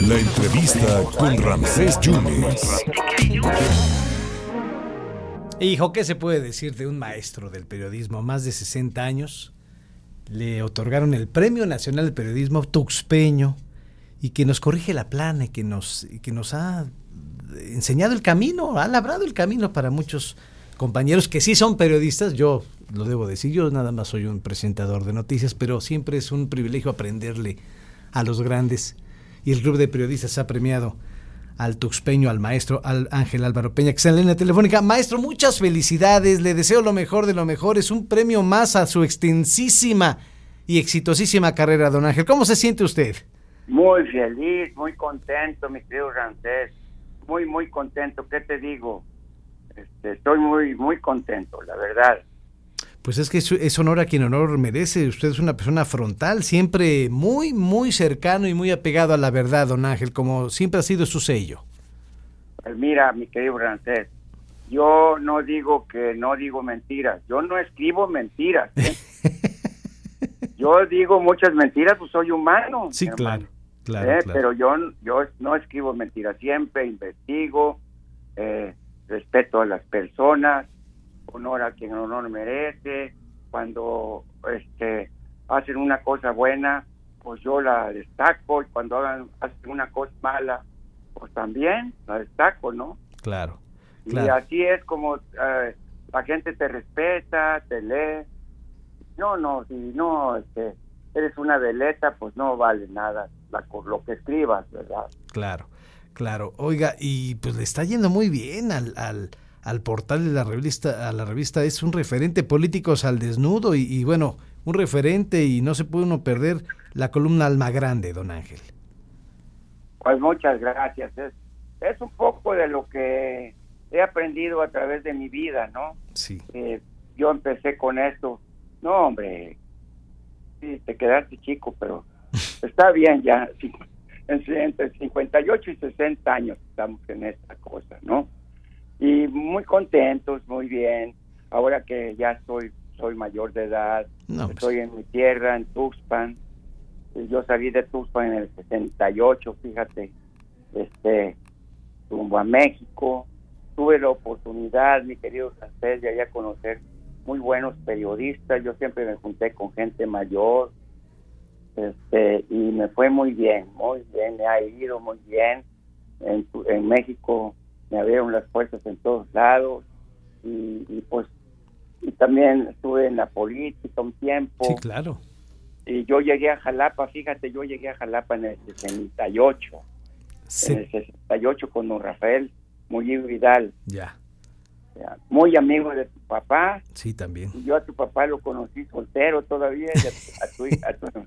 La entrevista con Ramsés Yunes. Hijo, ¿qué se puede decir de un maestro del periodismo? Más de 60 años. Le otorgaron el Premio Nacional de Periodismo Tuxpeño y que nos corrige la plana y que nos, y que nos ha enseñado el camino, ha labrado el camino para muchos compañeros que sí son periodistas. Yo lo debo decir, yo nada más soy un presentador de noticias, pero siempre es un privilegio aprenderle a los grandes. Y el Club de Periodistas ha premiado al tuxpeño, al maestro, al Ángel Álvaro Peña, que está en la línea telefónica. Maestro, muchas felicidades, le deseo lo mejor de lo mejor. Es un premio más a su extensísima y exitosísima carrera, don Ángel. ¿Cómo se siente usted? Muy feliz, muy contento, mi querido Rancés. Muy, muy contento. ¿Qué te digo? Este, estoy muy, muy contento, la verdad. Pues es que es, honor a quien honor merece. Usted es una persona frontal, siempre muy, muy cercano y muy apegado a la verdad, don Ángel, como siempre ha sido su sello. Pues mira, mi querido Rancés, yo no digo que no digo mentiras, yo no escribo mentiras. ¿eh? yo digo muchas mentiras, pues soy humano. Sí, claro, ¿eh? claro, Pero yo, yo no escribo mentiras, siempre investigo, eh, respeto a las personas, honor a quien honor merece, cuando este hacen una cosa buena, pues yo la destaco, y cuando hagan, hacen una cosa mala, pues también la destaco, ¿no? Claro. Y así es como eh, la gente te respeta, te lee. No, no, si no este, eres una veleta, pues no vale nada la, lo que escribas, ¿verdad? Claro, claro. Oiga, y pues le está yendo muy bien al, al al portal de la revista, a la revista es un referente políticos al desnudo y, bueno, un referente y no se puede uno perder la columna Alma Grande, don Ángel. Pues muchas gracias. Es, es un poco de lo que he aprendido a través de mi vida, ¿no? Sí. Eh, yo empecé con esto. No, hombre, sí, te quedaste chico, pero está bien ya. Entre 58 y 60 años estamos en esta cosa, ¿no? y muy contentos, muy bien. Ahora que ya soy soy mayor de edad, pues. estoy en mi tierra, en Tuxpan. Yo salí de Tuxpan en el 68, fíjate, este, rumbo a México. Tuve la oportunidad, mi querido Sánchez, de allá conocer muy buenos periodistas. Yo siempre me junté con gente mayor, este, y me fue muy bien, muy bien, me ha ido muy bien. En, en México me abrieron las puertas en todos lados y, pues y también estuve en la política un tiempo. Sí, claro. Y yo llegué a Jalapa, fíjate, yo llegué a Jalapa en el 68. Sí. En el 68 con don Rafael Murillo Vidal. Ya. Muy amigo de tu papá. Sí, también. Y yo a tu papá lo conocí soltero todavía, a, tu, a, tu, a tu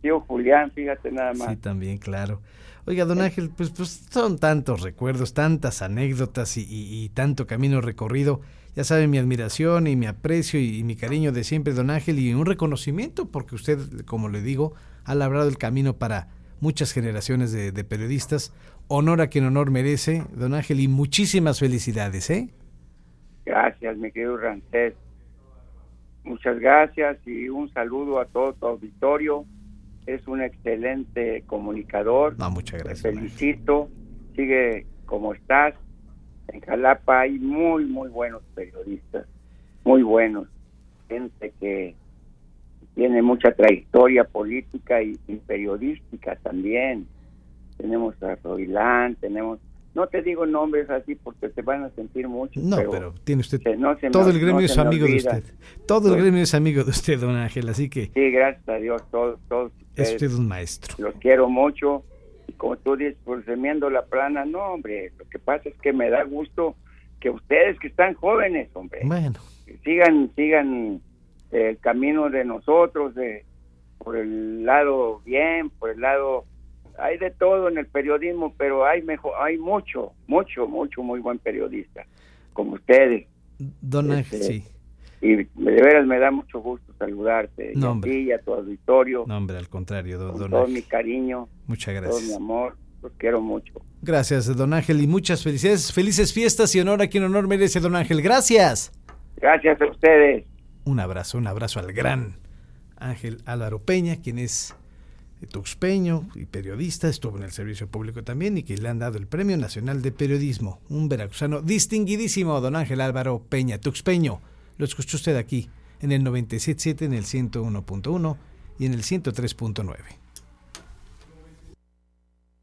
tío Julián, fíjate nada más. Sí, también, claro. Oiga, don Ángel, pues, pues son tantos recuerdos, tantas anécdotas y, tanto camino recorrido. Ya sabe mi admiración y mi aprecio y, mi cariño de siempre, don Ángel, y un reconocimiento porque usted, como le digo, ha labrado el camino para muchas generaciones de, periodistas. Honor a quien honor merece, don Ángel, y muchísimas felicidades, ¿eh? Gracias, mi querido Rancés. Muchas gracias y un saludo a todo tu auditorio es un excelente comunicador. No, muchas gracias. Te felicito, sigue como estás. En Jalapa hay muy, muy buenos periodistas, muy buenos, gente que tiene mucha trayectoria política y, periodística también. Tenemos a Roilán, tenemos no te digo nombres así porque te van a sentir mucho. No, pero, tiene usted. todo el gremio es amigo de usted. Todo el gremio es amigo de usted, don Ángel, así que. Sí, gracias a Dios, todos. todos es usted un maestro. Los quiero mucho. Y como tú dices, pues remiendo la plana, no, hombre. Lo que pasa es que me da gusto que ustedes que están jóvenes, hombre. Bueno. sigan, sigan el camino de nosotros, de por el lado bien, por el lado hay de todo en el periodismo, pero hay mejor, hay mucho, mucho, mucho muy buen periodista, como ustedes. Don Ángel, este, sí. Y de veras me da mucho gusto saludarte, no, a ti y a tu auditorio. No, hombre, al contrario, don, con todo mi cariño. Muchas gracias. Todo mi amor, los quiero mucho. Gracias, don Ángel, y muchas felicidades, felices fiestas y honor a quien honor merece, don Ángel. Gracias. Gracias a ustedes. Un abrazo, un abrazo al gran Ángel Álvaro Peña, quien es tuxpeño y periodista, estuvo en el servicio público también y que le han dado el Premio Nacional de Periodismo, un veracruzano distinguidísimo, don Ángel Álvaro Peña, tuxpeño. Lo escuchó usted aquí, en el 97.7, en el 101.1 y en el 103.9.